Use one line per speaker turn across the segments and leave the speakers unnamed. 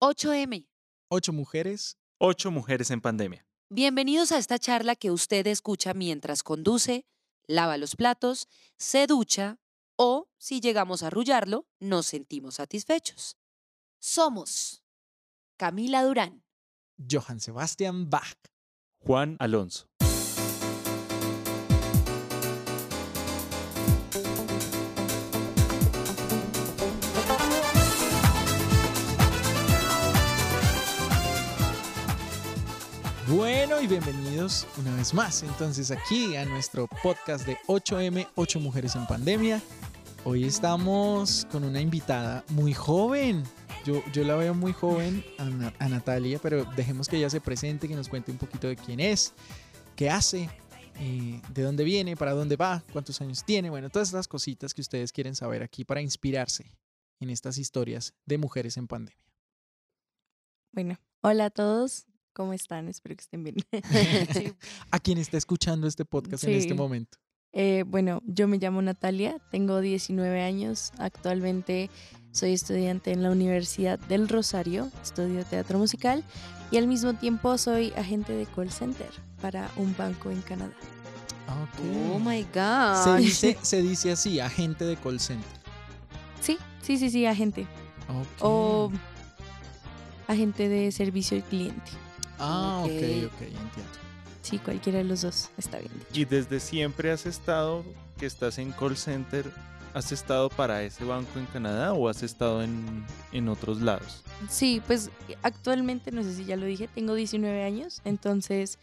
8M.
Ocho mujeres.
Ocho mujeres en pandemia.
Bienvenidos a esta charla que usted escucha mientras conduce, lava los platos, se ducha o, si llegamos a arrullarlo, nos sentimos satisfechos. Somos Camila Durán,
Johann Sebastian Bach.
Juan Alonso.
Bueno y bienvenidos una vez más entonces aquí a nuestro podcast de 8M, 8 mujeres en pandemia. Hoy estamos con una invitada muy joven. Yo, yo la veo muy joven a, Na- a Natalia, pero dejemos que ella se presente, que nos cuente un poquito de quién es, qué hace, eh, de dónde viene, para dónde va, cuántos años tiene, bueno, todas estas cositas que ustedes quieren saber aquí para inspirarse en estas historias de mujeres en pandemia.
Bueno, hola a todos, ¿cómo están? Espero que estén bien. Sí,
A quien está escuchando este podcast en este momento.
eh, bueno, yo me llamo Natalia, tengo 19 años, actualmente soy estudiante en la Universidad del Rosario, estudio teatro musical y al mismo tiempo soy agente de call center para un banco en Canadá.
Ok.
Oh my
se,
God.
dice, se dice así, agente de call center.
Sí, sí, sí, sí, agente. O agente de servicio al cliente.
Ah, ok,
Ok.
ok, entiendo.
Sí, cualquiera de los dos está bien.
Y desde siempre has estado, que estás en call center, ¿has estado para ese banco en Canadá o has estado en, en otros lados?
Sí, pues actualmente, no sé si ya lo dije, tengo 19 años, entonces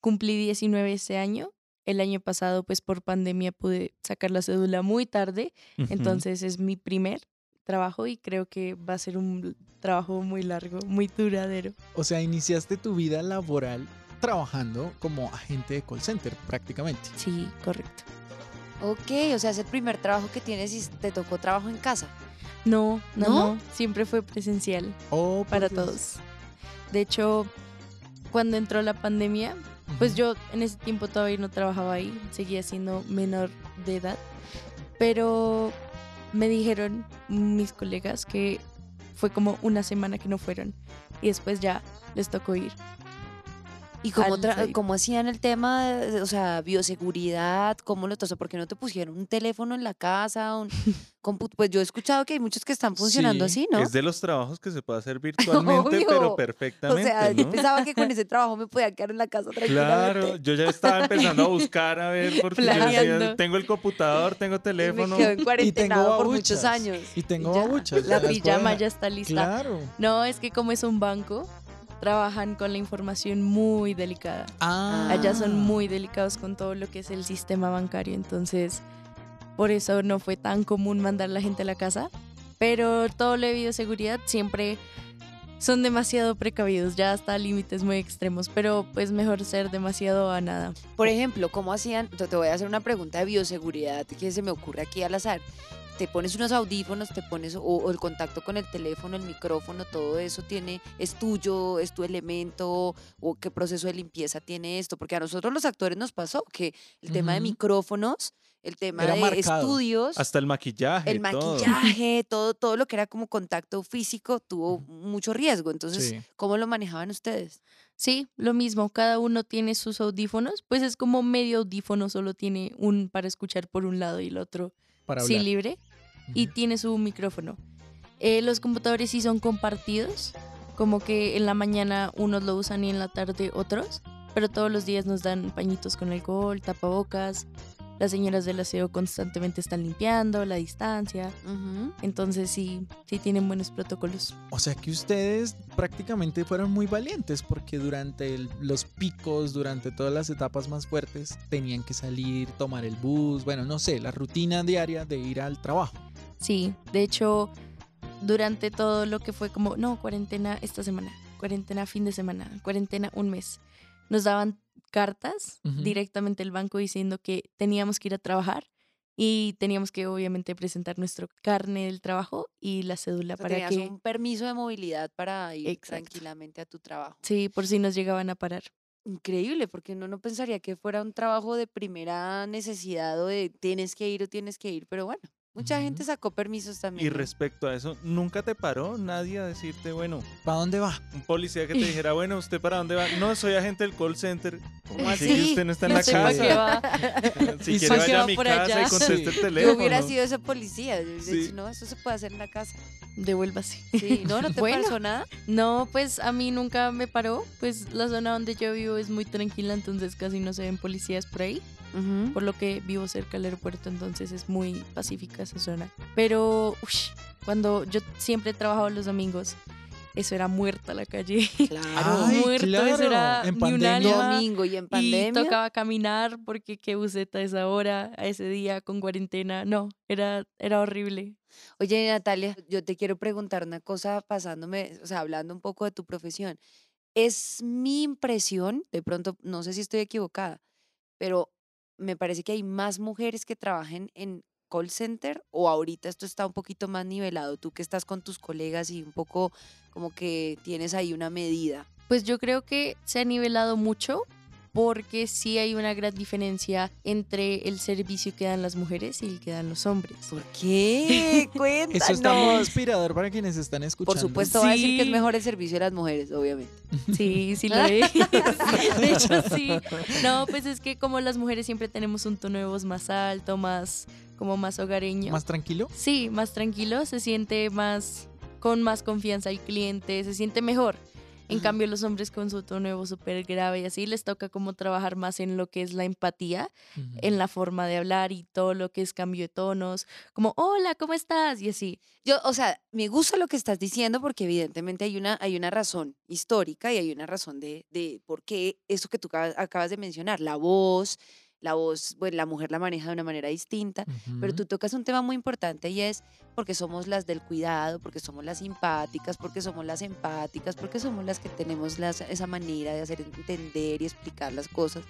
cumplí 19 este año. El año pasado, pues por pandemia pude sacar la cédula muy tarde, entonces es mi primer trabajo y creo que va a ser un trabajo muy largo, muy duradero.
O sea, iniciaste tu vida laboral trabajando como agente de call center, prácticamente.
Sí, correcto.
Ok, o sea, es el primer trabajo que tienes y te tocó trabajo en casa.
No, no,
¿No?
no, siempre fue presencial
Oh,
para
Dios.
todos. De hecho, cuando entró la pandemia, Pues yo en ese tiempo todavía no trabajaba ahí, seguía siendo menor de edad, pero me dijeron mis colegas que fue como una semana que no fueron y después ya les tocó ir.
¿Y
salir.
cómo hacían el tema, de- o sea, bioseguridad? ¿Cómo lo tosó? ¿Por qué no te pusieron un teléfono en la casa? Un pues yo he escuchado que hay muchos que están funcionando
Sí,
así, ¿no?
Es de los trabajos que se puede hacer virtualmente, pero
Obvio. O
perfectamente,
sea, yo pensaba que con ese trabajo me podía quedar en la casa
Claro,
tranquilamente.
yo ya estaba empezando a buscar a ver porque yo decía, tengo el computador, tengo
Y
teléfono.
me quedo en cuarentena por
babuchas.
muchos años.
Y tengo babuchas.
La pijama ya está lista.
Claro.
No, es que como es un banco, trabajan con la información muy delicada.
Ah.
Allá son muy delicados con todo lo que es el sistema bancario, entonces por eso no fue tan común mandar a la gente a la casa. Pero todo lo de bioseguridad siempre son demasiado precavidos, ya hasta límites muy extremos, pero pues mejor ser demasiado a nada.
Por ejemplo, ¿cómo hacían? Te te voy a hacer una pregunta de bioseguridad que se me ocurre aquí al azar. Te pones unos audífonos, te pones o, o el contacto con el teléfono, el micrófono, todo eso tiene es tuyo, es tu elemento o qué proceso de limpieza tiene esto, porque a nosotros los actores nos pasó que el tema de micrófonos, el tema
Era
de
marcado.
estudios,
Hasta el maquillaje.
el
todo.
maquillaje, todo todo lo que era como contacto físico tuvo mucho riesgo. Entonces,
Sí.
¿cómo lo manejaban ustedes?
Sí, lo mismo, cada uno tiene sus audífonos, pues es como medio audífono, solo tiene un para escuchar por un lado y el otro
Para
sí libre. y tiene su micrófono. Eh, los computadores sí son compartidos, como que en la mañana unos lo usan y en la tarde otros, pero todos los días nos dan pañitos con alcohol, tapabocas. Las señoras del aseo constantemente están limpiando la distancia,
Ujú.
entonces sí, sí tienen buenos protocolos.
O sea que ustedes prácticamente fueron muy valientes porque durante el- los picos, durante todas las etapas más fuertes, tenían que salir, tomar el bus, bueno, no sé, la rutina diaria de ir al trabajo.
Sí, de hecho, durante todo lo que fue como, no, cuarentena esta semana, cuarentena fin de semana, cuarentena un mes, nos daban cartas directamente del banco diciendo que teníamos que ir a trabajar y teníamos que obviamente presentar nuestro carne del trabajo y la cédula
O sea,
para que,
un permiso de movilidad para ir
Exacto.
tranquilamente a tu trabajo.
sí, por si nos llegaban a parar.
Increíble, porque uno no pensaría que fuera un trabajo de primera necesidad o de tienes que ir o tienes que ir, pero bueno, Mucha gente
Ujú.
sacó permisos también.
Y respecto a eso, ¿nunca te paró nadie a decirte, bueno,
¿Para dónde va?
un policía que te dijera, bueno, ¿usted para dónde va? No, soy agente del call center. ¿Cómo así
Sí,
que usted no está en
no
la casa?
qué va.
Si
Y
quiere vaya
que
a
va
mi
por
casa
allá.
y conteste
Sí.
el
Yo
teléfono.
hubiera sido ese policía. yo
Sí.
dicho, no, eso se puede hacer en la casa.
Devuélvase.
Sí, no, no te
Bueno.
pasó nada.
No, pues a mí nunca me paró. Pues la zona donde yo vivo es muy tranquila, entonces casi no se ven policías por ahí. Por lo que vivo cerca del aeropuerto, entonces es muy pacífica esa zona. Pero ush, cuando yo siempre he trabajado los domingos, eso era muerta la calle.
Claro.
Ay,
muerto,
claro,
eso era
en
ni un
pandemia.
alma.
Domingo y en
Y
pandemia.
tocaba caminar porque qué buceta esa hora, a ese día con cuarentena. No, era, era horrible.
Oye, Natalia, yo te quiero preguntar una cosa pasándome, o sea, hablando un poco de tu profesión. Es mi impresión, de pronto, no sé si estoy equivocada, pero me parece que hay más mujeres que trabajen en call center o ahorita esto está un poquito más nivelado, tú que estás con tus colegas y un poco como que tienes ahí una medida.
Pues yo creo que se ha nivelado mucho porque sí hay una gran diferencia entre el servicio que dan las mujeres y el que dan los hombres.
¿Por qué? Cuéntanos.
Eso está muy inspirador para quienes están escuchando.
Por supuesto, va a decir que es
Sí.
mejor el servicio de las mujeres, obviamente.
Sí, sí lo es. De hecho, sí. No, pues es que como las mujeres siempre tenemos un tono de voz más alto, más como más hogareño.
¿Más tranquilo?
Sí, más tranquilo, se siente más con más confianza al cliente, se siente mejor. En cambio, los hombres con su tono de voz súper grave y así les toca como trabajar más en lo que es la empatía, en la forma de hablar y todo lo que es cambio de tonos, como hola, ¿cómo estás? Y así.
Yo, o sea, me gusta lo que estás diciendo porque evidentemente hay una, hay una razón histórica y hay una razón de, de por qué eso que tú acabas, acabas de mencionar, la voz, la voz, bueno, la mujer la maneja de una manera distinta, pero
Ujú.
tú tocas un tema muy importante y es porque somos las del cuidado, porque somos las simpáticas, porque somos las empáticas, porque somos las que tenemos las- esa manera de hacer entender y explicar las cosas.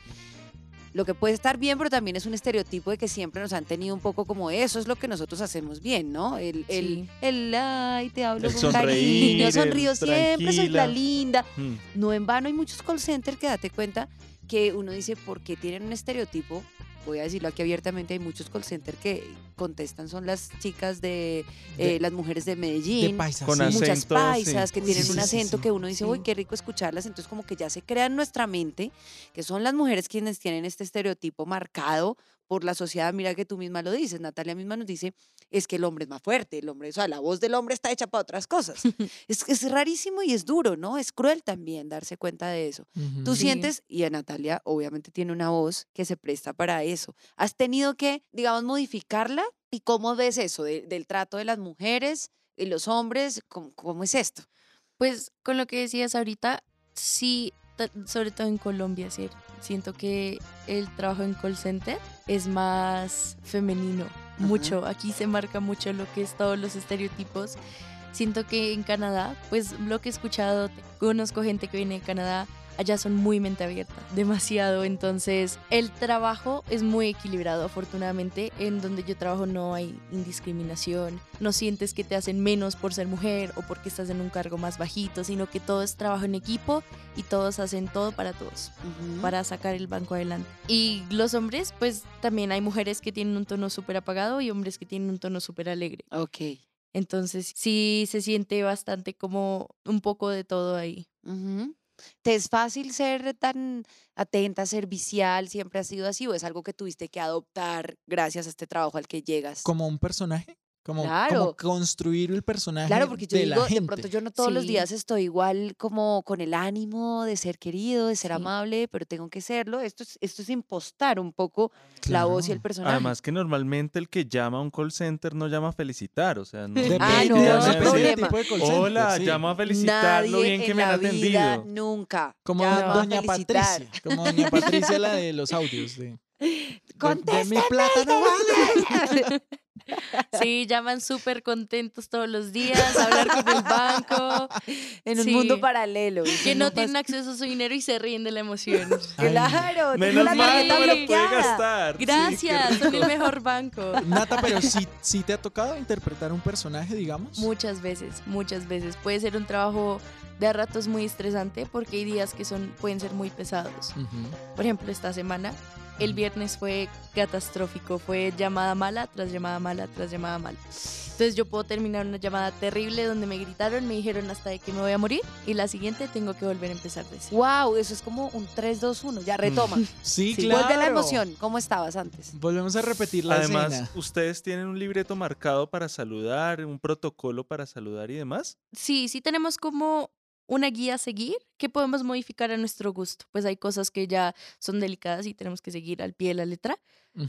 Lo que puede estar bien, pero también es un estereotipo de que siempre nos han tenido un poco como eso es lo que nosotros hacemos bien, ¿no? El, el,
Sí.
el ay, te hablo
El
con
sonreír,
cariño,
el
sonrío siempre, soy la linda.
Mm.
No en vano hay muchos call centers que date cuenta que uno dice, ¿por qué tienen un estereotipo? Voy a decirlo aquí abiertamente, hay muchos call centers que contestan, son las chicas de, eh,
De-
las mujeres de
De
Medellín.
paisas.
Con
sí.
acento.
Muchas
sí.
paisas que tienen
sí,
un acento
sí.
que uno dice, uy,
Sí.
qué rico escucharlas. Entonces, como que ya se crea en nuestra mente que son las mujeres quienes tienen este estereotipo marcado por la sociedad. Mira que tú misma lo dices, Natalia misma nos dice, es que el hombre es más fuerte, el hombre, o sea, la voz del hombre está hecha para otras cosas. es, es rarísimo y es duro, ¿no? Es cruel también darse cuenta de eso. Tú
Sí.
sientes, y a Natalia obviamente tiene una voz que se presta para eso. ¿Has tenido que, digamos, modificarla? ¿Y cómo ves eso de- del trato de las mujeres y los hombres? ¿Cómo, cómo es esto?
Pues con lo que decías ahorita, sí, sobre todo en Colombia, ¿cierto? Siento que el trabajo en call center es más femenino, mucho. Aquí se marca mucho lo que es todos los estereotipos. Siento que en Canadá, pues lo que he escuchado, conozco gente que viene de Canadá, allá son muy mente abierta, demasiado. Entonces, el trabajo es muy equilibrado, afortunadamente. En donde yo trabajo no hay indiscriminación, no sientes que te hacen menos por ser mujer o porque estás en un cargo más bajito, sino que todo es trabajo en equipo y todos hacen todo para todos, para sacar el banco adelante. Y los hombres, pues también hay mujeres que tienen un tono súper apagado y hombres que tienen un tono súper alegre.
Ok.
Entonces, sí se siente bastante como un poco de todo ahí.
Ujú. ¿Te es fácil ser tan atenta, servicial? ¿Siempre ha sido así o es algo que tuviste que adoptar gracias a este trabajo al que llegas?
Como un personaje. Como, construir el personaje
Claro, porque yo
de
digo,
la
de pronto yo no todos los días estoy igual como con el ánimo de ser querido, de ser
Sí.
amable, pero tengo que serlo. Esto es, esto es impostar un poco la voz y el personaje.
Además que normalmente el que llama a un call center no llama a felicitar, o sea, no.
Depende,
Ah, no, no
del
problema.
tipo de call center,
Hola,
sí.
llamo a felicitar lo
Nadie
bien que
en
me han
la vida,
atendido.
nunca.
Como
llama a
doña. Patricia. Como doña Patricia, la de los audios. De, de- de mi
¡Contésteme,
plata no vale.
Sí, llaman súper contentos todos los días a hablar con el banco,
en un
Sí.
mundo paralelo.
que no tienen acceso a su dinero y se ríen de la emoción.
Ay,
Claro,
Menos
la
mal no me lo puede gastar. Sí,
Gracias, son el mejor banco.
Nata, pero sí, sí te ha tocado interpretar un personaje, digamos.
Muchas veces, muchas veces. Puede ser un trabajo de a ratos muy estresante porque hay días que son, pueden ser muy pesados. Por ejemplo, esta semana el viernes fue catastrófico, fue llamada mala tras llamada mala tras llamada mala. Entonces yo puedo terminar una llamada terrible donde me gritaron, me dijeron hasta de que me voy a morir y la siguiente tengo que volver a empezar de cero.
Wow, eso es como un 3, 2, 1. Ya retoma.
Sí,
Sí.
claro.
Vuelve la emoción. ¿Cómo estabas antes?
Volvemos a repetir la
Además,
escena.
¿ustedes tienen un libreto marcado para saludar, un protocolo para saludar y demás?
Sí, sí tenemos como una guía a seguir que podemos modificar a nuestro gusto. Pues hay cosas que ya son delicadas y tenemos que seguir al pie de la letra.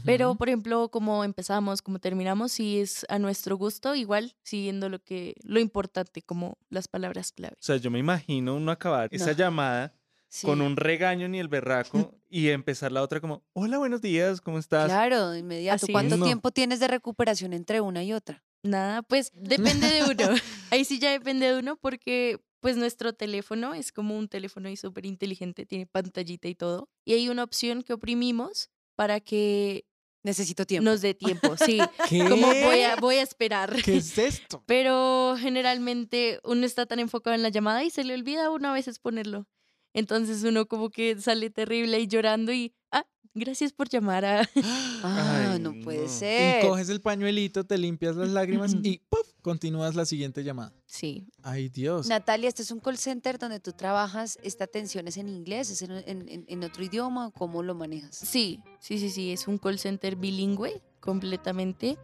Pero, por ejemplo, como empezamos, como terminamos, sí es a nuestro gusto, igual siguiendo lo que, lo importante, como las palabras clave.
O sea, yo me imagino uno acabar esa llamada
Sí.
con un regaño ni el berraco y empezar la otra como, hola, buenos días, ¿cómo estás?
Claro, de inmediato.
Así
¿Cuánto
es. No.
tiempo tienes de recuperación entre una y otra?
Nada, pues depende de uno. Ahí sí ya depende de uno porque pues nuestro teléfono es como un teléfono y súper inteligente, tiene pantallita y todo. Y hay una opción que oprimimos para que
Necesito tiempo.
nos dé tiempo, sí.
¿Qué?
Como voy a, voy a esperar.
¿Qué es esto?
Pero generalmente uno está tan enfocado en la llamada y se le olvida a uno a veces ponerlo. Entonces uno como que sale terrible y llorando y, ah, gracias por llamar a...
Ah,
Ay,
no puede
no.
ser.
Y coges el pañuelito, te limpias las lágrimas y ¡puf! continúas la siguiente llamada.
Sí,
Ay, Dios.
Natalia, este es un call center donde tú trabajas. ¿Esta atención es en inglés? ¿Es en, en- en- en otro idioma? ¿Cómo lo manejas?
sí, sí, sí, sí, es un call center bilingüe completamente.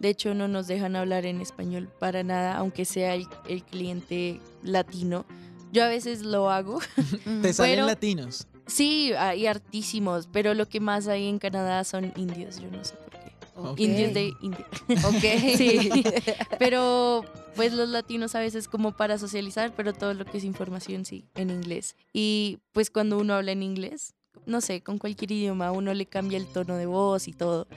De hecho, no nos dejan hablar en español para nada, aunque sea el, el cliente latino. Yo a veces lo hago.
Te salen
pero-
latinos.
Sí, hay hartísimos, pero lo que más hay en Canadá son indios, yo no sé por qué. Indios de India.
Ok.
Sí. Pero pues los latinos a veces como para socializar, pero todo lo que es información sí, en inglés. Y pues cuando uno habla en inglés, no sé, con cualquier idioma uno le cambia el tono de voz y todo.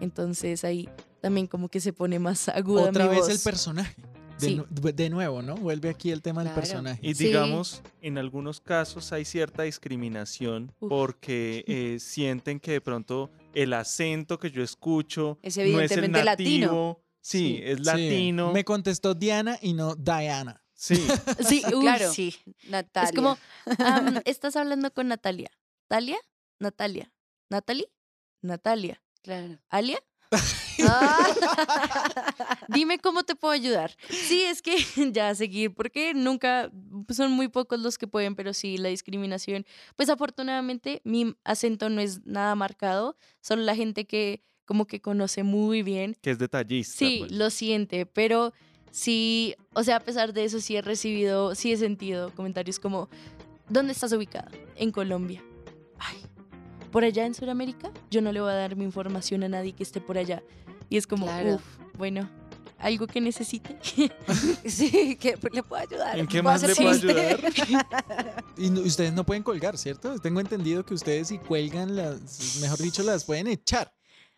Entonces ahí también como que se pone más aguda
Otra
mi
vez
voz.
el personaje. De,
Sí.
nu- de nuevo, ¿no? Vuelve aquí el tema del personaje.
Y
Sí.
digamos, en algunos casos hay cierta discriminación
Uf.
porque eh, sienten que de pronto el acento que yo escucho
Es
no es el
evidentemente latino.
Sí,
Sí.
es
Sí.
latino.
Me contestó Diana y no Diana.
Sí,
Sí, uy,
Claro.
sí.
Natalia.
Es como, am, estás hablando con Natalia. ¿Talia? Natalia. ¿Natalie? Natalia.
Claro.
¿Alia?
Ah.
Dime cómo te puedo ayudar. Sí, es que ya a seguir, porque nunca, pues, son muy pocos los que pueden, pero sí, la discriminación. Pues afortunadamente mi acento no es nada marcado, solo la gente que como que conoce muy bien,
que es detallista.
sí,
pues.
lo siente, pero sí, o sea, a pesar de eso sí he recibido, sí he sentido comentarios como, ¿dónde estás ubicada? En Colombia. Ay, por allá en Sudamérica, yo no le voy a dar mi información a nadie que esté por allá. Y es como,
Claro.
uff, bueno, algo que necesite.
Sí, que le puedo ayudar.
¿En qué
¿Puedo
más le
hacer
puedo ayudar?
Y no- ustedes no pueden colgar, ¿cierto? Tengo entendido que ustedes si cuelgan las, mejor dicho, las pueden echar.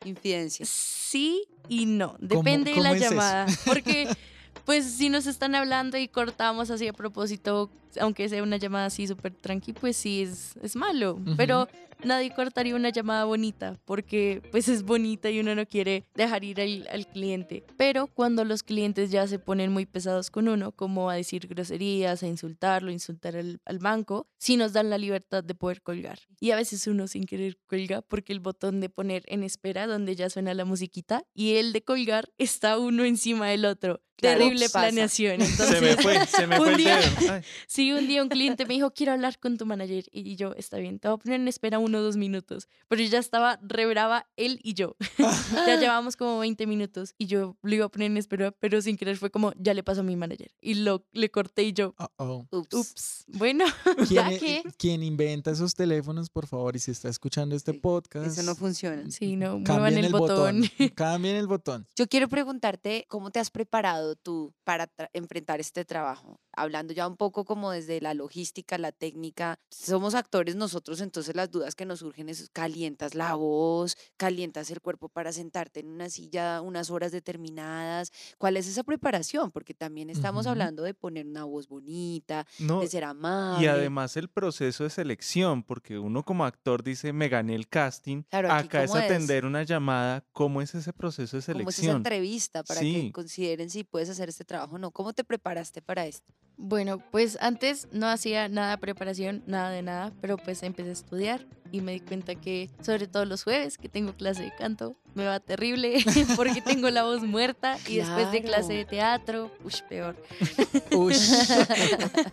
Infidencia.
Sí y no,
¿Cómo-
depende de la
es eso?
llamada. Porque, pues, si nos están hablando y cortamos así a propósito, aunque sea una llamada así súper tranqui, pues sí es, es malo.
Ujú.
Pero nadie cortaría una llamada bonita, porque pues es bonita y uno no quiere dejar ir al, al cliente. Pero cuando los clientes ya se ponen muy pesados con uno, como a decir groserías, a insultarlo, insultar al, al banco, sí nos dan la libertad de poder colgar. Y a veces uno sin querer cuelga porque el botón de poner en espera, donde ya suena la musiquita, y el de colgar está uno encima del otro.
Claro,
Terrible
pasa.
planeación.
Se
Entonces,
me fue, se me
un
fue el dedo. Ay,
Sí, un día un cliente me dijo, quiero hablar con tu manager. Y yo, está bien, te voy a poner en espera uno o dos minutos. Pero ya estaba re brava él y yo. ya llevábamos como 20 minutos y yo lo iba a poner en espera, pero sin querer fue como, ya le pasó a mi manager. Y lo, le corté y yo,
Uh-oh.
Ups.
ups, bueno,
¿Quién,
ya
e-
que...
quien inventa esos teléfonos, por favor, y si está escuchando este
Sí,
podcast,
Eso no funciona.
Sí, no, muevan
cambien
el, botón.
Cambien el botón.
Yo quiero preguntarte cómo te has preparado tú para enfrentar este trabajo. Hablando ya un poco como desde la logística, la técnica. Somos actores nosotros, entonces las dudas que nos surgen es calientas la voz, calientas el cuerpo para sentarte en una silla unas horas determinadas. ¿Cuál es esa preparación? Porque también estamos hablando de poner una voz bonita,
no,
de ser amable.
y además el proceso de selección, porque uno como actor dice, me gané el casting.
Claro,
Acá es atender una llamada. ¿Cómo es ese proceso de
¿Cómo es esa
selección?
entrevista para que consideren si puedes hacer este trabajo o no? ¿Cómo te preparaste para esto?
Bueno, pues Antes no hacía nada de preparación, nada de nada, pero pues empecé a estudiar y me di cuenta que, sobre todo los jueves, que tengo clase de canto, me va terrible porque tengo la voz muerta y después de clase de teatro, uff, peor.
Ush.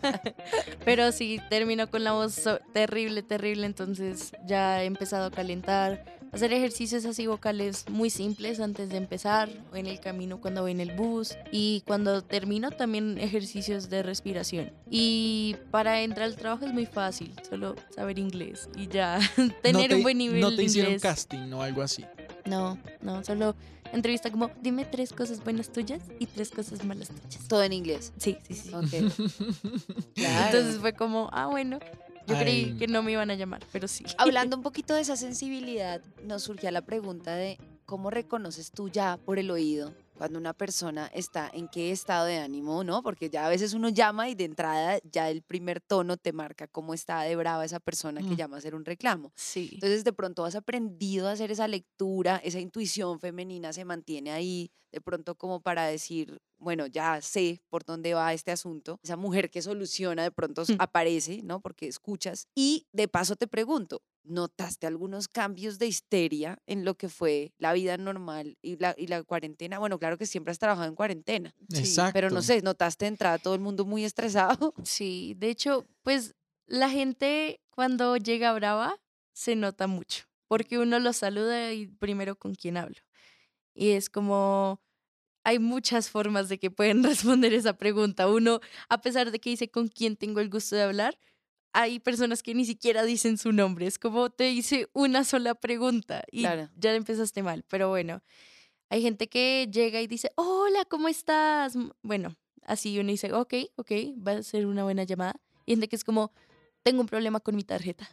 Pero sí, termino con la voz terrible, terrible, entonces ya he empezado a calentar, hacer ejercicios así vocales muy simples antes de empezar, o en el camino cuando voy en el bus, y cuando termino también ejercicios de respiración. Y para entrar al trabajo es muy fácil, solo saber inglés y ya tener
no te,
un buen nivel
No te hicieron
inglés.
casting o algo así.
No, no, solo entrevista como, dime tres cosas buenas tuyas y tres cosas malas tuyas.
Todo en inglés.
Sí, sí, sí.
Ok. Claro.
Entonces fue como, ah, bueno, yo creí que no me iban a llamar, pero sí.
Hablando un poquito de esa sensibilidad, nos surgía la pregunta de cómo reconoces tú ya por el oído cuando una persona está en qué estado de ánimo, ¿no? Porque ya a veces uno llama y de entrada ya el primer tono te marca cómo está de brava esa persona que
Mm.
llama a hacer un reclamo.
Sí.
Entonces de pronto has aprendido a hacer esa lectura, esa intuición femenina se mantiene ahí, de pronto como para decir, bueno, ya sé por dónde va este asunto. Esa mujer que soluciona de pronto
Mm.
aparece, ¿no? Porque escuchas. Y de paso te pregunto, ¿notaste algunos cambios de histeria en lo que fue la vida normal y la, y la cuarentena? Bueno, claro que siempre has trabajado en cuarentena,
Sí,
Exacto.
pero no sé, ¿notaste entrada todo el mundo muy estresado?
Sí, de hecho, pues la gente cuando llega brava se nota mucho, porque uno los saluda y primero con quién hablo. Y es como, hay muchas formas de que pueden responder esa pregunta. Uno, a pesar de que dice con quién tengo el gusto de hablar, hay personas que ni siquiera dicen su nombre. Es como te hice una sola pregunta y
Claro.
ya empezaste mal. Pero bueno, hay gente que llega y dice, hola, ¿cómo estás? Bueno, así uno dice, ok, ok, va a ser una buena llamada. Y gente que es como, tengo un problema con mi tarjeta.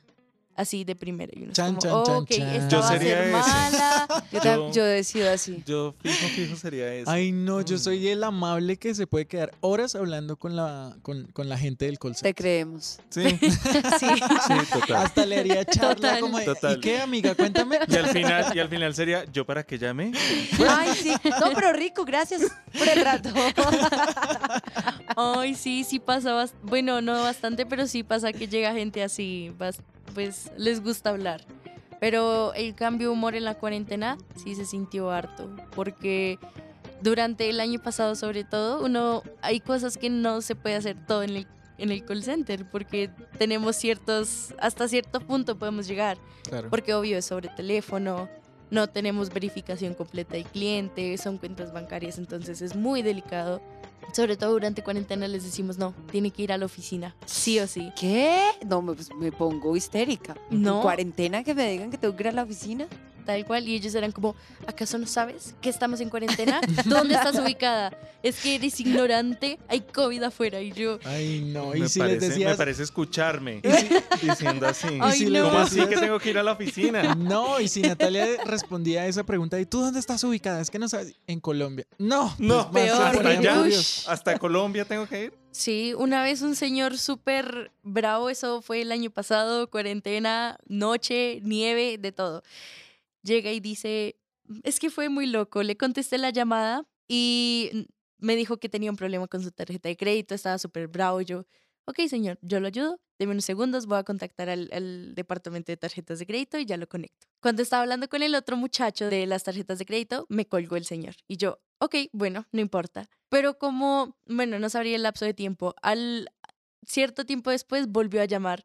Así de primera. Y uno es
Chan,
como,
chan, chan,
ok,
chan.
esta
Yo
va a
sería
ser
ese.
mala.
Yo, sido así.
Yo fijo, fijo sería eso.
Ay, no, yo
Mm.
soy el amable que se puede quedar horas hablando con la, con, con la gente del call
Te
center.
creemos.
Sí,
Sí.
sí, total.
Hasta le haría charla
Total.
como de,
Total.
¿y qué, amiga? Cuéntame.
Y al final, y al final sería, ¿yo para qué llamé?
Ay, sí. No, pero rico, gracias por el rato.
Ay, sí, sí pasa. Bueno, no bastante, pero sí pasa que llega gente así, bas- pues les gusta hablar. Pero el cambio de humor en la cuarentena sí se sintió harto, porque durante el año pasado sobre todo, uno hay cosas que no se puede hacer todo en el, en el call center, porque tenemos ciertos, hasta cierto punto podemos llegar.
Claro.
Porque obvio es sobre teléfono, no tenemos verificación completa del cliente, son cuentas bancarias, entonces es muy delicado. Sobre todo durante cuarentena les decimos, no, tiene que ir a la oficina, sí o sí.
¿Qué? No, me, pues, me pongo histérica. ¿En
No.
cuarentena que me digan que tengo que ir a la oficina?
Tal cual, y ellos eran como, ¿acaso no sabes que estamos en cuarentena? ¿Dónde estás ubicada? Es que eres ignorante, hay COVID afuera. Y yo,
Ay, no. Y
me,
si
parece,
les
me
decías.
parece escucharme diciendo así.
Ay,
si
no.
¿Cómo así que tengo que ir a la oficina?
No, y si Natalia respondía a esa pregunta, ¿y tú dónde estás ubicada? Es que no sabes. En Colombia. No.
No,
pues,
peor,
ponían
allá, hasta Colombia tengo que ir.
Sí, una vez un señor súper bravo, eso fue el año pasado, cuarentena, noche, nieve, de todo. Llega y dice, es que fue muy loco, le contesté la llamada y me dijo que tenía un problema con su tarjeta de crédito, estaba súper bravo. Yo, ok, señor, yo lo ayudo, deme unos segundos, voy a contactar al, al departamento de tarjetas de crédito y ya lo conecto. Cuando estaba hablando con el otro muchacho de las tarjetas de crédito, me colgó el señor. Y yo, ok, bueno, no importa. Pero como, bueno, no sabría el lapso de tiempo, al cierto tiempo después volvió a llamar,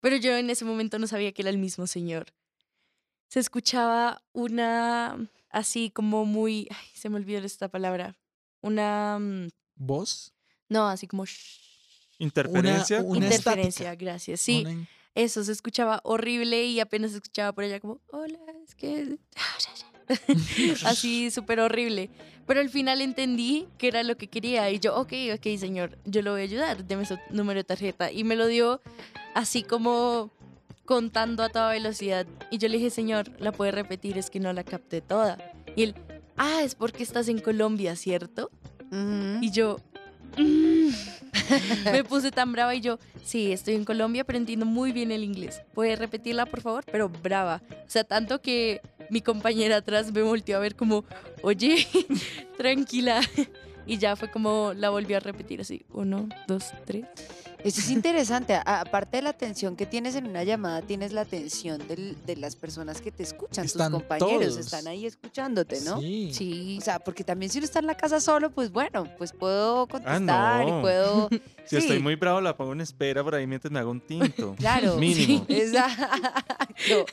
pero yo en ese momento no sabía que era el mismo señor. Se escuchaba una, así como muy, ay, se me olvidó esta palabra, una, mm,
¿Vos?
no, así como... shh,
Interferencia.
Una
interferencia,
estática.
gracias. Sí,
Una-
eso se escuchaba horrible y apenas se escuchaba por allá como, hola, es que... Así súper horrible. Pero al final entendí que era lo que quería y yo, ok, ok, señor, yo lo voy a ayudar, deme su número de tarjeta. Y me lo dio así como contando a toda velocidad. Y yo le dije, señor, ¿la puede repetir? Es que no la capté toda. Y él, ah, es porque estás en Colombia, ¿cierto? Y yo, "Mm". me puse tan brava y yo, sí, estoy en Colombia, pero entiendo muy bien el inglés. ¿Puede repetirla, por favor? Pero brava. O sea, tanto que mi compañera atrás me volteó a ver como, oye, tranquila. Y ya fue como la volvió a repetir así, uno, dos, tres.
Eso es interesante. a- Aparte de la atención que tienes en una llamada, tienes la atención del- de las personas que te escuchan,
Están
tus compañeros,
todos.
están ahí escuchándote, ¿no?
Sí.
Sí.
O sea, porque también si uno está en la casa solo, pues bueno, pues puedo contestar y
no.
puedo.
Si estoy muy bravo, la pongo en espera por ahí mientras me hago un tinto.
Claro.
Mínimo.
Exacto.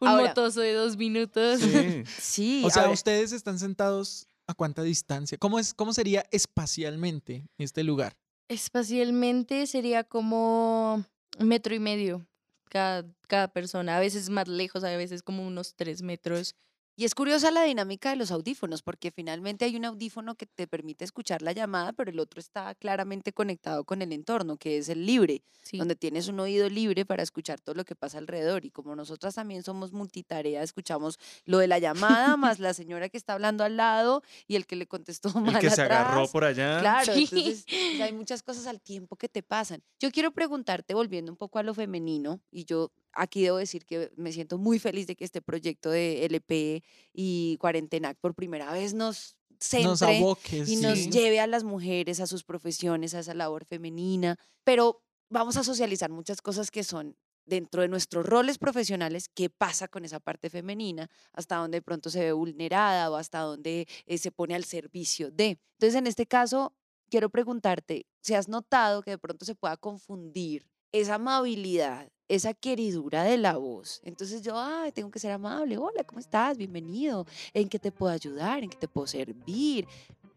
Un
Ahora-
motoso de dos minutos.
Sí.
Sí.
O sea, ustedes están sentados a cuánta distancia? ¿Cómo, es, ¿Cómo sería espacialmente este lugar?
Espacialmente sería como metro y medio cada, cada persona. A veces más lejos, a veces como unos tres metros.
Y es curiosa la dinámica de los audífonos, porque finalmente hay un audífono que te permite escuchar la llamada, pero el otro está claramente conectado con el entorno, que es el libre,
Sí.
donde tienes un oído libre para escuchar todo lo que pasa alrededor. Y como nosotras también somos multitarea, escuchamos lo de la llamada, más la señora que está hablando al lado y el que le contestó
El
mal
que se agarró por allá.
Claro,
Sí.
entonces o sea, hay muchas cosas al tiempo que te pasan. Yo quiero preguntarte, volviendo un poco a lo femenino, y yo aquí debo decir que me siento muy feliz de que este proyecto de LP y Cuarentenac por primera vez nos
Nos
centre
aboques.
y nos
sí.
lleve a las mujeres, a sus profesiones, a esa labor femenina, pero vamos a socializar muchas cosas que son dentro de nuestros roles profesionales, qué pasa con esa parte femenina, hasta donde de pronto se ve vulnerada o hasta donde eh, se pone al servicio de. Entonces, en este caso, quiero preguntarte, si has notado que de pronto se pueda confundir esa amabilidad, esa queridura de la voz. Entonces yo, ay, tengo que ser amable. Hola, ¿cómo estás? Bienvenido. ¿En qué te puedo ayudar? ¿En qué te puedo servir?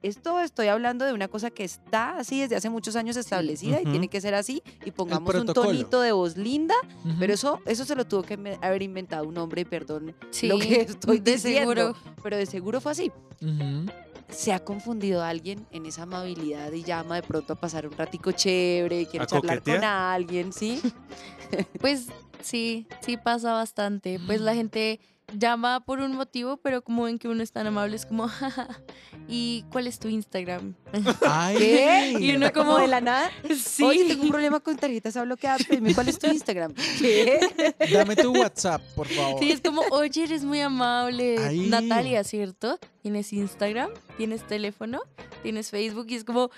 Esto estoy hablando de una cosa que está así desde hace muchos años establecida y tiene que ser así y pongamos un tonito de voz linda, pero eso, eso se lo tuvo que me- haber inventado un hombre, y perdón
Sí,
lo que estoy
de
diciendo,
seguro.
pero de seguro fue así. ¿Se ha confundido alguien en esa amabilidad y llama de pronto a pasar un ratico chévere y quiere
¿A
charlar con alguien, sí?
Pues sí, sí pasa bastante. Pues la gente llama por un motivo, pero como ven que uno es tan amable, es como, "Jaja, ¿y cuál es tu Instagram?
Ay.
¿Qué?
Y uno
como
como-
de la nada.
Sí.
Oye, tengo un problema con tarjetas bloqueadas, pero dime cuál es tu Instagram. ¿Qué?
Dame tu WhatsApp, por favor.
Sí, es como, oye, eres muy amable. Natalia, ¿cierto? ¿Tienes Instagram? ¿Tienes teléfono? ¿Tienes Facebook? Y es como,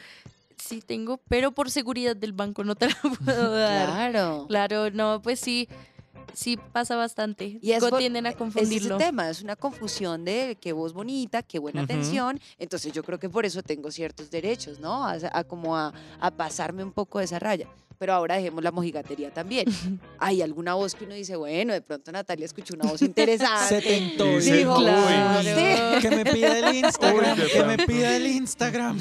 sí tengo, pero por seguridad del banco no te la puedo dar.
Claro.
Claro, no, pues sí, sí pasa bastante.
Y es
tienden a
Es ese
confundirlo.
tema, es una confusión de qué voz bonita, qué buena atención. Entonces yo creo que por eso tengo ciertos derechos, ¿no? A, a como a, a pasarme un poco de esa raya. Pero ahora dejemos la mojigatería también. Hay alguna voz que uno dice, bueno, de pronto Natalia escuchó una voz
Se
interesante.
tentó.
Sí,
claro.
"Uy,
Sí.
Que me pida el Instagram.
Uy,
que me pida el Instagram.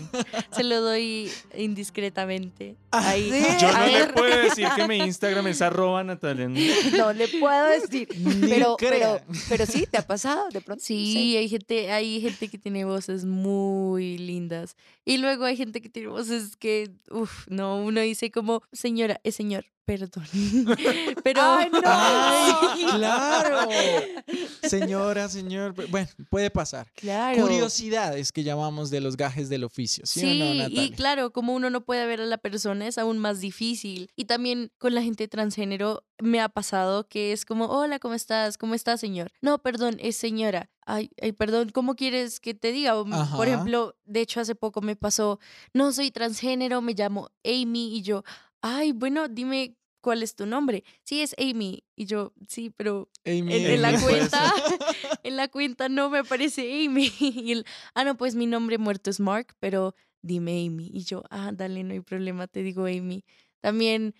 Se lo doy indiscretamente.
Ah,
Ahí.
sí.
Yo no le puedo decir que mi Instagram es arroba Natalia.
No le puedo decir. Pero, pero, pero sí, ¿te ha pasado de pronto?
Sí, hay gente, hay gente que tiene voces muy lindas. Y luego hay gente que tiene voces que, uff, no, uno dice como, señora, es señor, perdón. Pero,
Ay, no.
Ay, claro. Señora, señor. Bueno, puede pasar.
Claro.
Curiosidades que llamamos de los gajes del oficio. ¿Sí,
Sí,
o no,
y claro, como uno no puede ver a la persona es aún más difícil. Y también con la gente transgénero me ha pasado que es como, hola, ¿cómo estás? ¿Cómo está, señor? No, perdón, es señora. Ay, ay, perdón, ¿cómo quieres que te diga? O, m-
Ajá.
Por ejemplo, de hecho hace poco me pasó, no soy transgénero, me llamo Amy y yo, ay, bueno, dime cuál es tu nombre. Sí, es Amy. Y yo, sí, pero
Amy,
en, en la cuenta, en la cuenta no me aparece Amy. Y él, ah, no, pues mi nombre muerto es Mark, pero dime Amy. Y yo, ah, dale, no hay problema, te digo Amy. También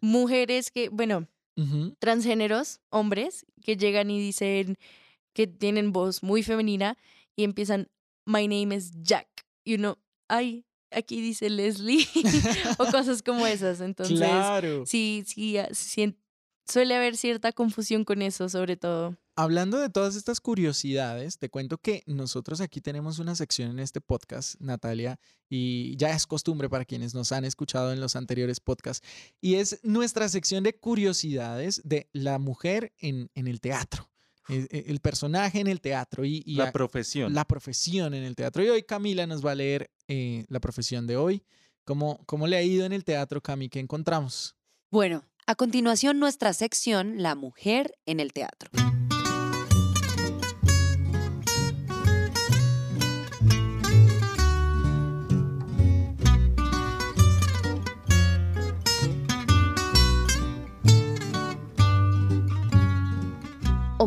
mujeres que, bueno, transgéneros, hombres, que llegan y dicen que tienen voz muy femenina y empiezan, my name is Jack. Y uno, ay, aquí dice Leslie. o cosas como esas. Entonces,
claro.
sí, sí, ah, suele haber cierta confusión con eso, sobre todo.
Hablando de todas estas curiosidades, te cuento que nosotros aquí tenemos una sección en este podcast, Natalia, y ya es costumbre para quienes nos han escuchado en los anteriores podcasts, y es nuestra sección de curiosidades de la mujer en, en el teatro, el personaje en el teatro y, y
La
a-
profesión.
la profesión en el teatro. Y hoy Camila nos va a leer eh, la profesión de hoy. ¿Cómo, ¿Cómo le ha ido en el teatro, Cami? ¿Qué encontramos?
Bueno, a continuación nuestra sección La mujer en el teatro.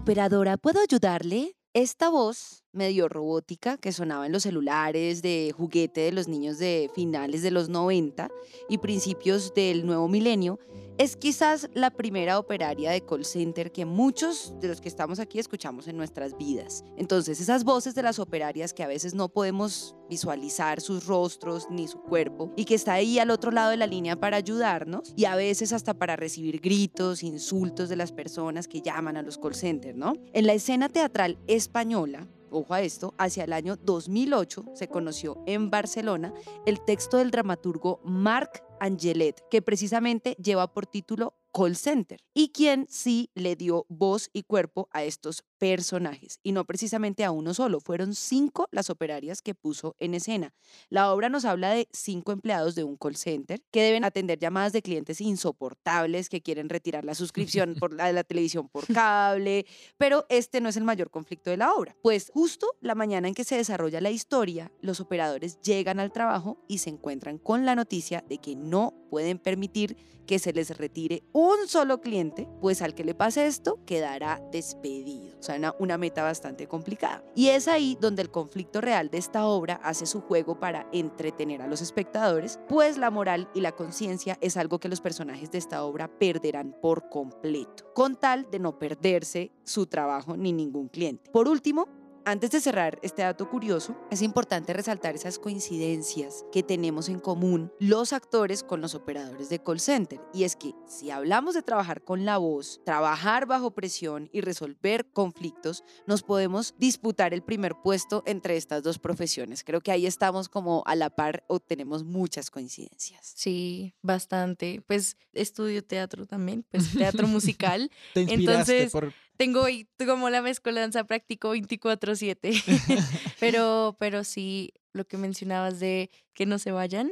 Operadora, ¿puedo ayudarle? Esta voz medio robótica que sonaba en los celulares de juguete de los niños de finales de los 90 y principios del nuevo milenio es quizás la primera operaria de call center que muchos de los que estamos aquí escuchamos en nuestras vidas. Entonces, esas voces de las operarias que a veces no podemos visualizar sus rostros ni su cuerpo y que está ahí al otro lado de la línea para ayudarnos y a veces hasta para recibir gritos, insultos de las personas que llaman a los call centers, ¿no? En la escena teatral española, ojo a esto, hacia el año 2008 se conoció en Barcelona el texto del dramaturgo Marc Angelet, que precisamente lleva por título Call Center, y quien sí le dio voz y cuerpo a estos personajes, y no precisamente a uno solo, fueron cinco las operarias que puso en escena. La obra nos habla de cinco empleados de un call center que deben atender llamadas de clientes insoportables que quieren retirar la suscripción por la de la televisión por cable, pero este no es el mayor conflicto de la obra, pues justo la mañana en que se desarrolla la historia, los operadores llegan al trabajo y se encuentran con la noticia de que no pueden permitir que se les retire un solo cliente, pues al que le pase esto quedará despedido. O sea, una, meta bastante complicada. Y es ahí donde el conflicto real de esta obra hace su juego para entretener a los espectadores, pues la moral y la conciencia es algo que los personajes de esta obra perderán por completo, con tal de no perderse su trabajo ni ningún cliente. Por último, antes de cerrar este dato curioso, es importante resaltar esas coincidencias que tenemos en común los actores con los operadores de call center. Y es que si hablamos de trabajar con la voz, trabajar bajo presión y resolver conflictos, nos podemos disputar el primer puesto entre estas dos profesiones. Creo que ahí estamos como a la par o tenemos muchas coincidencias.
Sí, bastante. Pues estudio teatro también, pues teatro musical.
Te inspiraste
Entonces,
por...
tengo como la mezcolanza, practico 24/7. pero, pero sí, lo que mencionabas de que no se vayan,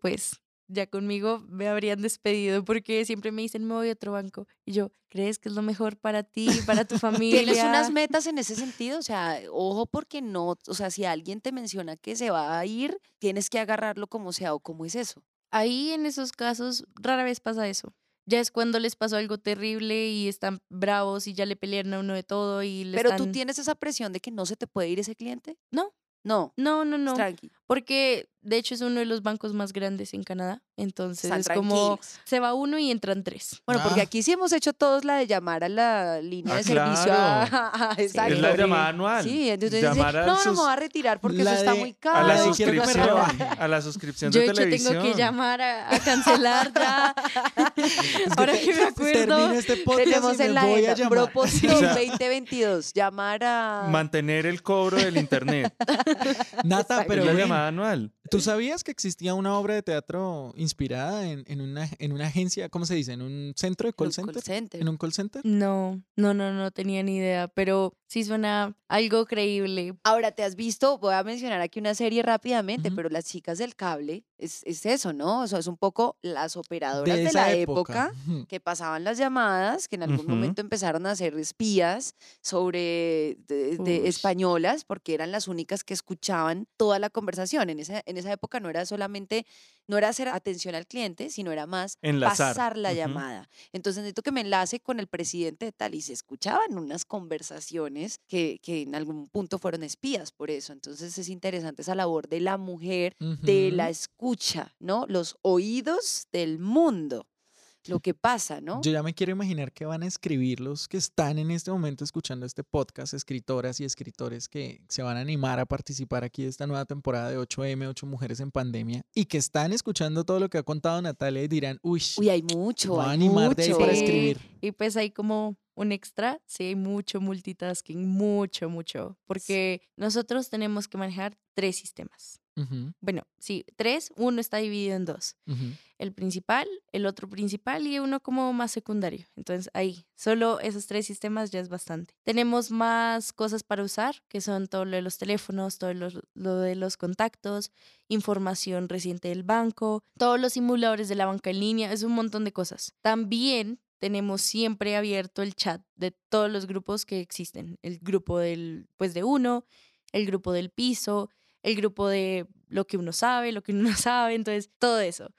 pues ya conmigo me habrían despedido porque siempre me dicen me voy a otro banco. Y yo, ¿crees que es lo mejor para ti, para tu familia?
¿Tienes unas metas en ese sentido? O sea, ojo porque no, o sea, si alguien te menciona que se va a ir, tienes que agarrarlo como sea o cómo es eso.
Ahí en esos casos rara vez pasa eso. Ya es cuando les pasó algo terrible y están bravos y ya le pelearon a uno de todo y le
Pero
están...
tú tienes esa presión de que no se te puede ir ese cliente.
No,
No,
no, no, no.
tranqui,
Porque de hecho es uno de los bancos más grandes en Canadá. Entonces
están
es como
tranquilos.
se va uno y entran tres.
Bueno, porque
Ah.
aquí sí hemos hecho todos la de llamar a la línea
Ah,
de servicio. a-
Es
exacto.
la llamada anual.
Sí, entonces
Llamar
dice,
a
no, no
sus-
me voy a retirar porque
La
eso está
de-
muy
a
caro.
la
quiero que me
suscripción,
rebajen.
a la suscripción
Yo
de
de hecho
televisión.
tengo que llamar a, a cancelar ya. Ahora que me acuerdo.
Este podcast
Tenemos
y me
en la
voy a
agenda,
llamar.
propósito
O sea,
2022, llamar a...
Mantener el cobro del internet.
Nata, pero
es la
ven,
llamada anual.
¿Tú sabías que existía una obra de teatro inspirada en, en una, en una agencia, ¿cómo se dice? ¿En un centro de
en
call
un
center?
call center.
¿En un call center?
No, no, no, no tenía ni idea, pero sí suena algo creíble.
Ahora, ¿te has visto? Voy a mencionar aquí una serie rápidamente,
Ujú.
pero Las Chicas del Cable es, es eso, ¿no? O sea, es un poco las operadoras de,
esa
la época,
Ujú.
que pasaban las llamadas, que en algún
Ujú.
momento empezaron a ser espías sobre de, de españolas, porque eran las únicas que escuchaban toda la conversación. En esa, en esa época no era solamente, no era hacer atención al cliente, sino era más
Enlazar.
pasar la llamada. Entonces necesito que me enlace con el presidente de tal y se escuchaban unas conversaciones que, que en algún punto fueron espías por eso. Entonces es interesante esa labor de la mujer, de la escucha, ¿no? Los oídos del mundo, lo que pasa, ¿no?
Yo ya me quiero imaginar que van a escribir los que están en este momento escuchando este podcast, escritoras y escritores que se van a animar a participar aquí de esta nueva temporada de 8M, 8 Mujeres en Pandemia, y que están escuchando todo lo que ha contado Natalia y dirán, uy,
Uy, hay mucho,
voy a animar de ahí para
Sí,
escribir.
Y pues hay como un extra, sí, hay mucho multitasking, mucho, mucho, porque nosotros tenemos que manejar tres sistemas.
ujú,
Bueno, sí, tres, uno está dividido en dos.
ujú.
El principal, el otro principal y uno como más secundario. Entonces ahí, solo esos tres sistemas ya es bastante. Tenemos más cosas para usar, que son todo lo de los teléfonos, todo lo, de los contactos, información reciente del banco, todos los simuladores de la banca en línea, es un montón de cosas. También tenemos siempre abierto el chat de todos los grupos que existen. El grupo del, pues de uno, el grupo del piso, el grupo de lo que uno sabe, lo que uno no sabe, entonces todo eso.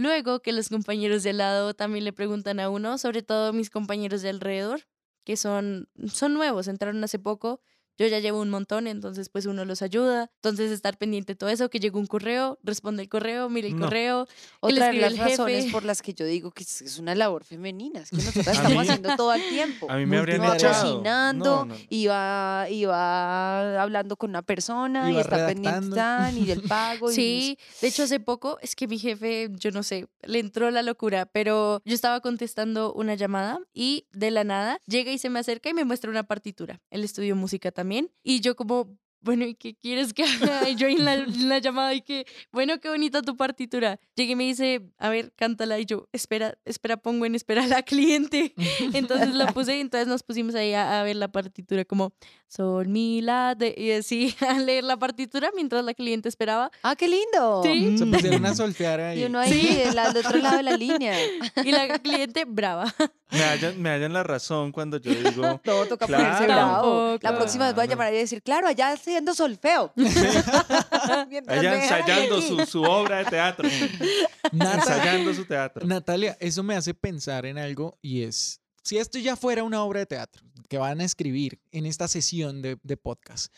Luego que los compañeros de al lado también le preguntan a uno, sobre todo mis compañeros de alrededor, que son, son nuevos, entraron hace poco. Yo ya llevo un montón, entonces pues uno los ayuda. Entonces estar pendiente de todo eso, que llegó un correo, responde el correo, mire el
No.
correo.
Otra de las
jefe.
razones por las que yo digo que es una labor femenina, es que nosotras
A
estamos
mí-
haciendo todo el tiempo.
A mí me habrían
Iba cocinando,
No, no,
iba, iba hablando con una persona y
Iba
está pendiente tan, y del pago. y-
Sí, de hecho hace poco es que mi jefe, yo no sé, le entró la locura, pero yo estaba contestando una llamada y de la nada llega y se me acerca y me muestra una partitura. Él estudió música también y yo como, bueno, ¿y qué quieres que haga? Y yo en la, en la llamada y que, bueno, qué bonita tu partitura. Llegué y me dice, a ver, cántala y yo, espera, espera, pongo en espera a la cliente. Entonces lo puse y entonces nos pusimos ahí a, a ver la partitura como sol, mi, la, de, y así a leer la partitura mientras la cliente esperaba.
¡Ah, qué lindo!
Sí.
Se pusieron a soltear ahí.
Y uno ahí, del otro lado de la línea.
Y la cliente brava.
Me hallan, me hallan la razón cuando yo digo,
Todo toca
Claro.
ponerse bravo. La próxima vez voy a llamar y decir, claro, allá haciendo solfeo. Dejan
ensayando su, su obra de teatro. Ensayando su teatro.
Natalia, eso me hace pensar en algo y es, si esto ya fuera una obra de teatro que van a escribir en esta sesión de, de podcast,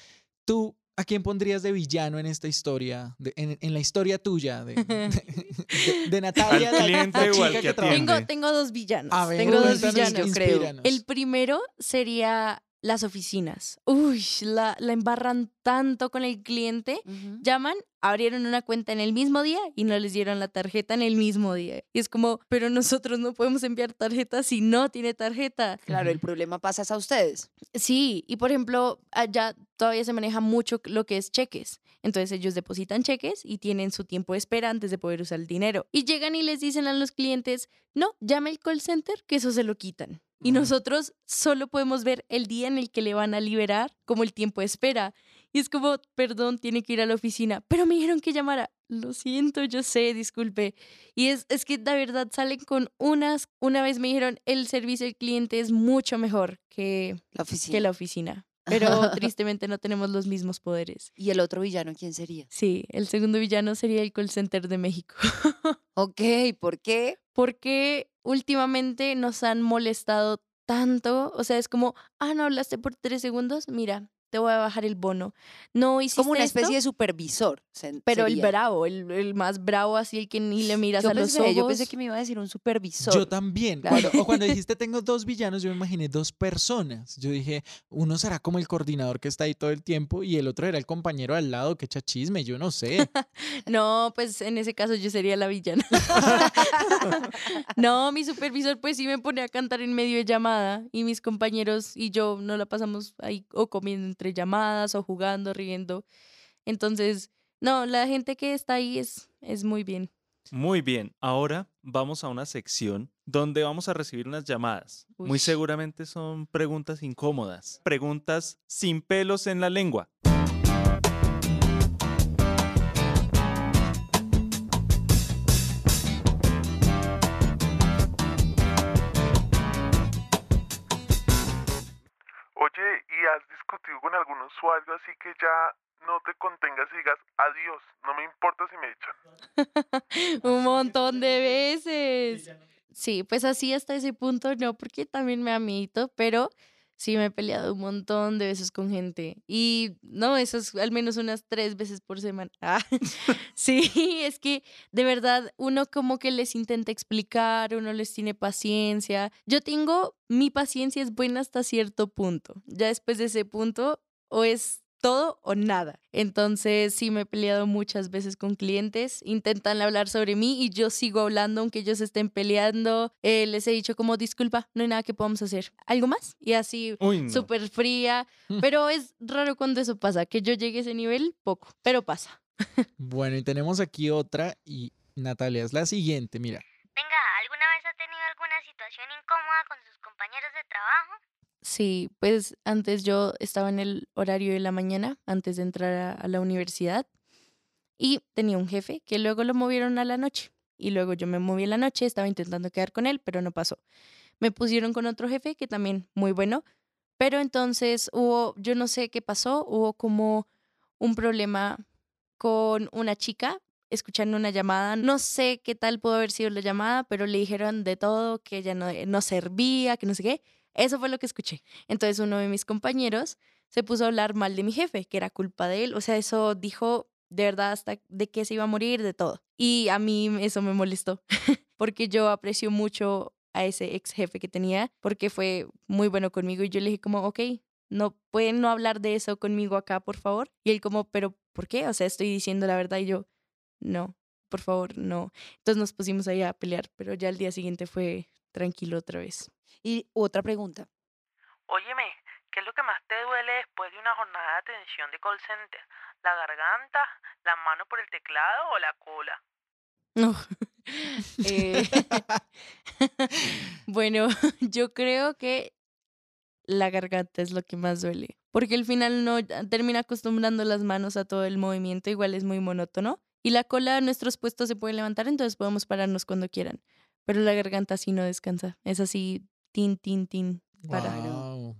¿tú a quién pondrías de villano en esta historia, de- en, en la historia tuya, de, de, de- de Natalia?
Al
la- la
cliente o al que
que trabaja?
atiende.
Tengo, tengo dos villanos.
A ver,
tengo dos villanos.
yo creo.
El primero sería las oficinas. Uy, la, la embarran tanto con el cliente. Llaman, abrieron una cuenta en el mismo día y no les dieron la tarjeta en el mismo día. Y es como, pero nosotros no podemos enviar tarjeta si no tiene tarjeta.
Claro, el problema pasa es a ustedes.
Sí, y por ejemplo, allá todavía se maneja mucho lo que es cheques. Entonces ellos depositan cheques y tienen su tiempo de espera antes de poder usar el dinero. Y llegan y les dicen a los clientes, no, llame al call center, que eso se lo quitan. Y nosotros solo podemos ver el día en el que le van a liberar como el tiempo de espera. Y es como, perdón, tiene que ir a la oficina, pero me dijeron que llamara. Lo siento, yo sé, disculpe. Y es, es que de verdad salen con unas, una vez me dijeron, el servicio al cliente es mucho mejor que,
La oficina.
que la oficina. Pero tristemente no tenemos los mismos poderes.
¿Y el otro villano quién sería?
Sí, el segundo villano sería el call center de México.
Ok, ¿por qué?
Porque últimamente nos han molestado tanto. O sea, es como, ah, no hablaste por tres segundos, mira, te voy a bajar el bono. No hiciste
Como una
esto,
especie de supervisor. se-
Pero el bravo, el, el más bravo, así el que ni le miras
Yo
a los ojos.
yo pensé que me iba a decir un supervisor.
Yo también.
Claro.
Cuando, o cuando dijiste tengo dos villanos, yo me imaginé dos personas. Yo dije, uno será como el coordinador que está ahí todo el tiempo y el otro era el compañero al lado que echa chisme, yo no sé.
No, pues en ese caso yo sería la villana. no, mi supervisor pues sí me pone a cantar en medio de llamada y mis compañeros y yo no la pasamos ahí o comiendo entre llamadas o jugando, riendo. Entonces, no, la gente que está ahí es, es muy bien.
Muy bien, ahora vamos a una sección donde vamos a recibir unas llamadas. Muy
Uy.
seguramente son preguntas incómodas, preguntas sin pelos en la lengua.
¿Y has discutido con algún usuario así que ya no te contengas y digas adiós? No me importa si me echan.
Un montón de veces. Sí, pues así hasta ese punto no, porque también me amito, pero sí me he peleado un montón de veces con gente. Y no, eso es al menos unas tres veces por semana. Ah, sí, es que de verdad uno como que les intenta explicar, uno les tiene paciencia. Yo tengo, mi paciencia es buena hasta cierto punto. Ya después de ese punto, o es todo o nada. Entonces, sí, me he peleado muchas veces con clientes. Intentan hablar sobre mí y yo sigo hablando aunque ellos estén peleando. Eh, les he dicho como, disculpa, no hay nada que podamos hacer. ¿Algo más? Y así,
no.
súper fría. Pero es raro cuando eso pasa. Que yo llegue a ese nivel, poco. Pero pasa.
Bueno, y tenemos aquí otra y Natalia es la siguiente, mira.
Venga, ¿alguna vez ha tenido alguna situación incómoda con sus compañeros de trabajo?
Sí, pues antes yo estaba en el horario de la mañana, antes de entrar a, a la universidad, y tenía un jefe que luego lo movieron a la noche. Y luego yo me moví en la noche, estaba intentando quedar con él, pero no pasó. Me pusieron con otro jefe que también muy bueno, pero entonces hubo, yo no sé qué pasó, hubo como un problema con una chica escuchando una llamada. No sé qué tal pudo haber sido la llamada, pero le dijeron de todo, que ella no, no servía, que no sé qué. Eso fue lo que escuché. Entonces uno de mis compañeros se puso a hablar mal de mi jefe, que era culpa de él. O sea, eso dijo de verdad hasta de que se iba a morir, de todo. Y a mí eso me molestó, porque yo aprecio mucho a ese ex jefe que tenía, porque fue muy bueno conmigo y yo le dije como, ok, no pueden no hablar de eso conmigo acá, por favor. Y él como, pero ¿por qué? O sea, estoy diciendo la verdad y yo, no, por favor, no. Entonces nos pusimos ahí a pelear, pero ya el día siguiente fue tranquilo otra vez.
Y otra pregunta.
Óyeme, ¿qué es lo que más te duele después de una jornada de atención de call center? ¿La garganta, la mano por el teclado o la cola?
No. Eh, bueno, yo creo que la garganta es lo que más duele. Porque al final no termina acostumbrando las manos a todo el movimiento, igual es muy monótono. Y la cola, nuestros puestos se pueden levantar, entonces podemos pararnos cuando quieran. Pero la garganta sí no descansa. Es así, tin, tin, tin. Para.
Wow.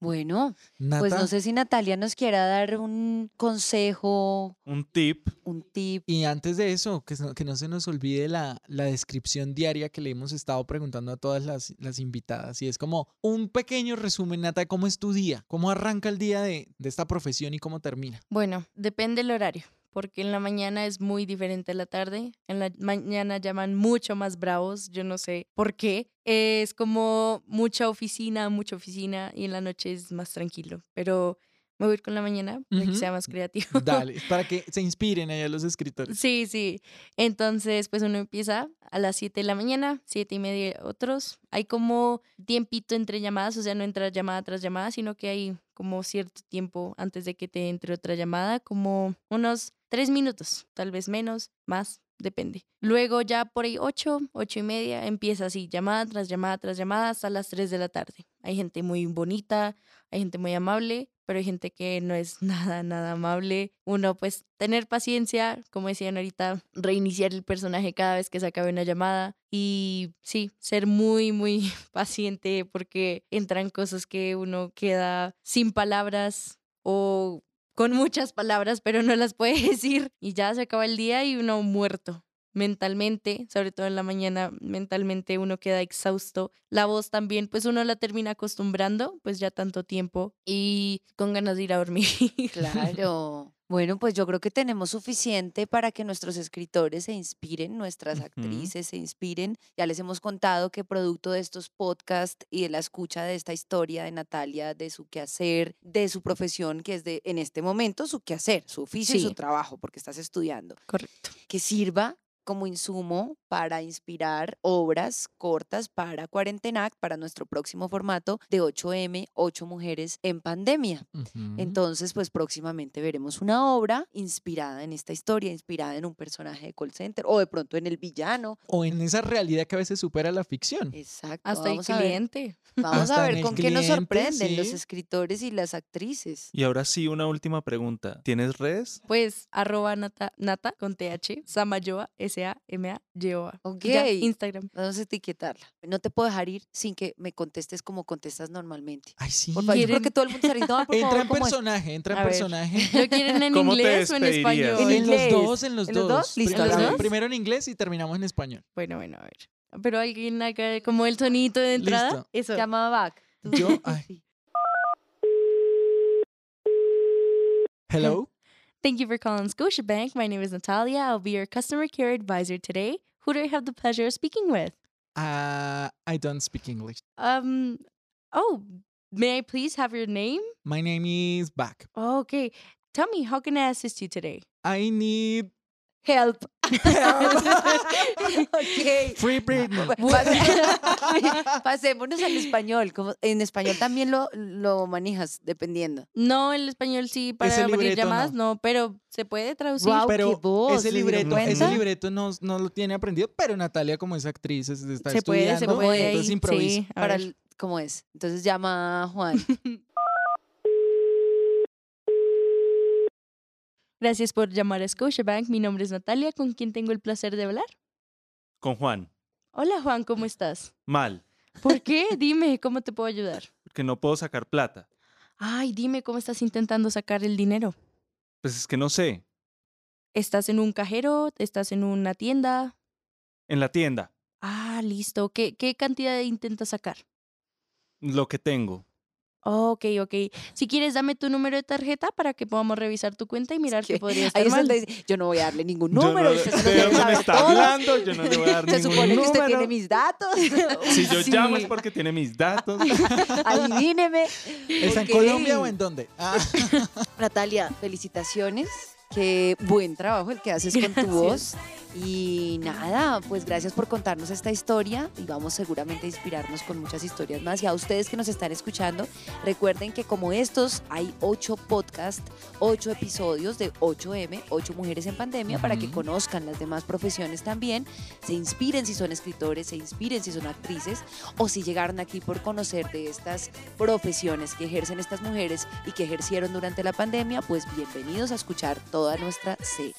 Bueno,
Nata,
pues no sé si Natalia nos quiera dar un consejo,
Un tip.
un tip.
Y antes de eso, que, no- que no se nos olvide la, la descripción diaria que le hemos estado preguntando a todas las, las invitadas. Y es como un pequeño resumen, Nata, de cómo es tu día, cómo arranca el día de, de esta profesión y cómo termina.
Bueno, depende el horario, porque en la mañana es muy diferente a la tarde. En la mañana llaman mucho más bravos, yo no sé por qué. Es como mucha oficina, mucha oficina, y en la noche es más tranquilo. Pero me voy a ir con la mañana para que sea más creativo.
Dale, para que se inspiren allá los escritores.
Sí, sí. Entonces, pues uno empieza a las 7 de la mañana, siete y media otros. Hay como tiempito entre llamadas, o sea, no entra llamada tras llamada, sino que hay como cierto tiempo antes de que te entre otra llamada, como unos tres minutos, tal vez menos, más, depende. Luego ya por ahí ocho, ocho y media, empieza así, llamada tras llamada tras llamada hasta las 3 de la tarde. Hay gente muy bonita, hay gente muy amable, pero hay gente que no es nada, nada amable. Uno, pues, tener paciencia, como decían ahorita, reiniciar el personaje cada vez que se acabe una llamada y sí, ser muy, muy paciente porque entran cosas que uno queda sin palabras o con muchas palabras, pero no las puede decir y ya se acaba el día y uno muerto mentalmente, sobre todo en la mañana, mentalmente uno queda exhausto. La voz también, pues uno la termina acostumbrando, pues ya tanto tiempo y con ganas de ir a dormir.
Claro. Bueno, pues yo creo que tenemos suficiente para que nuestros escritores se inspiren, nuestras actrices se inspiren. Ya les hemos contado que producto de estos podcasts y de la escucha de esta historia de Natalia, de su quehacer, de su profesión, que es de, en este momento, su quehacer, su oficio y su trabajo, porque estás estudiando,
Correcto.
que sirva como insumo para inspirar obras cortas para Cuarentenac, para nuestro próximo formato de 8M, 8 mujeres en pandemia. Entonces, pues próximamente veremos una obra inspirada en esta historia, inspirada en un personaje de call center o de pronto en el villano.
o en esa realidad que a veces supera la ficción.
Exacto.
Hasta el
a
cliente.
vamos a
Hasta
ver con qué nos sorprenden los escritores y las actrices.
Y ahora sí, una última pregunta. ¿Tienes redes?
Pues arroba nata, nata con TH, Samayoa, S-A-M-A-Y-O-A.
Ok.
Ya, Instagram.
Vamos a etiquetarla. No te puedo dejar ir sin que me contestes como contestas normalmente.
Ay, sí.
Por favor, yo creo
¿Quieren-
que todo el mundo está diciendo, "Ay, por
Entra
favor,
en
¿cómo es?".
personaje, entra en
A
personaje.
¿Lo quieren en
¿Cómo te
inglés o en español?
En
En los dos, en los
¿En los
dos.
dos? Listo,
Primero,
¿en los dos?
primero en inglés y terminamos en español.
Bueno, bueno, a ver. Pero alguien haga como el sonito de entrada.
Listo.
Eso.
Llama back. Tú-
Yo, ay.
Sí.
Hello.
Thank you for calling Scotiabank. My name is Natalia. I'll be your customer care advisor today. Who do I have the pleasure of speaking with?
Uh, I don't speak English.
Um, oh, may I please have your name?
My name is Back.
Oh, okay. Tell me, how can I assist you today?
I need
Help. ok.
free Britney.
Pas- Pasémonos al español. Como en español también lo, lo manejas, dependiendo.
No, el español sí, para abrir
libreto
llamadas
no.
no. pero se puede traducir.
Guau,
pero
voz,
ese
¿se dieron
libreto, ese libreto no, no lo tiene aprendido, pero Natalia como es actriz es- está
se puede, se puede.
entonces improvisa.
sí,
Para el- ¿Cómo es? Entonces llama a Juan.
Gracias por llamar a Scotiabank. Mi nombre es Natalia, con quien tengo el placer de hablar.
Con Juan.
Hola Juan, ¿cómo estás?
Mal.
¿Por qué? Dime, ¿cómo te puedo ayudar?
Porque no puedo sacar plata.
Ay, dime, ¿cómo estás intentando sacar el dinero?
Pues es que no sé.
¿Estás en un cajero? ¿Estás en una tienda?
En la tienda.
Ah, listo. ¿Qué, qué cantidad intentas sacar?
Lo que tengo.
Ok, ok. Si quieres, dame tu número de tarjeta para que podamos revisar tu cuenta y mirar
que
qué podría
Ahí
estar
es donde dice, yo no voy a darle ningún
Yo no
número, usted se lo
¿de
debe
dónde me está
todo.
hablando? Yo no le voy a dar
Se
ningún
supone que usted
número.
tiene mis datos.
Si yo
Sí.
llamo es porque tiene mis datos.
Adivíneme.
¿Está en. Colombia o en dónde? Ah,
Natalia, felicitaciones. Qué buen trabajo el que haces con tu voz. Y nada, pues gracias por contarnos esta historia y vamos seguramente a inspirarnos con muchas historias más. Y a ustedes que nos están escuchando, recuerden que como estos hay ocho podcasts, ocho episodios de 8M, 8 Mujeres en Pandemia, para que conozcan las demás profesiones también, se inspiren si son escritores, se inspiren si son actrices o si llegaron aquí por conocer de estas profesiones que ejercen estas mujeres y que ejercieron durante la pandemia, pues bienvenidos a escuchar toda nuestra serie.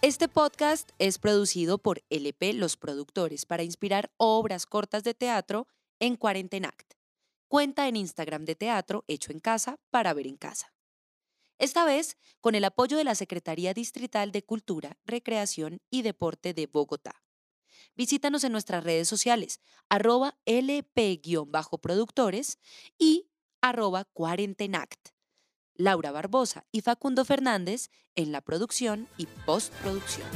Este podcast es producido por LP Los Productores para inspirar obras cortas de teatro en Cuarentenact. Cuenta en Instagram de teatro hecho en casa para ver en casa. Esta vez con el apoyo de la Secretaría Distrital de Cultura, Recreación y Deporte de Bogotá. Visítanos en nuestras redes sociales, arroba lp-productores y arroba cuarentenact. Laura Barbosa y Facundo Fernández en la producción y postproducción.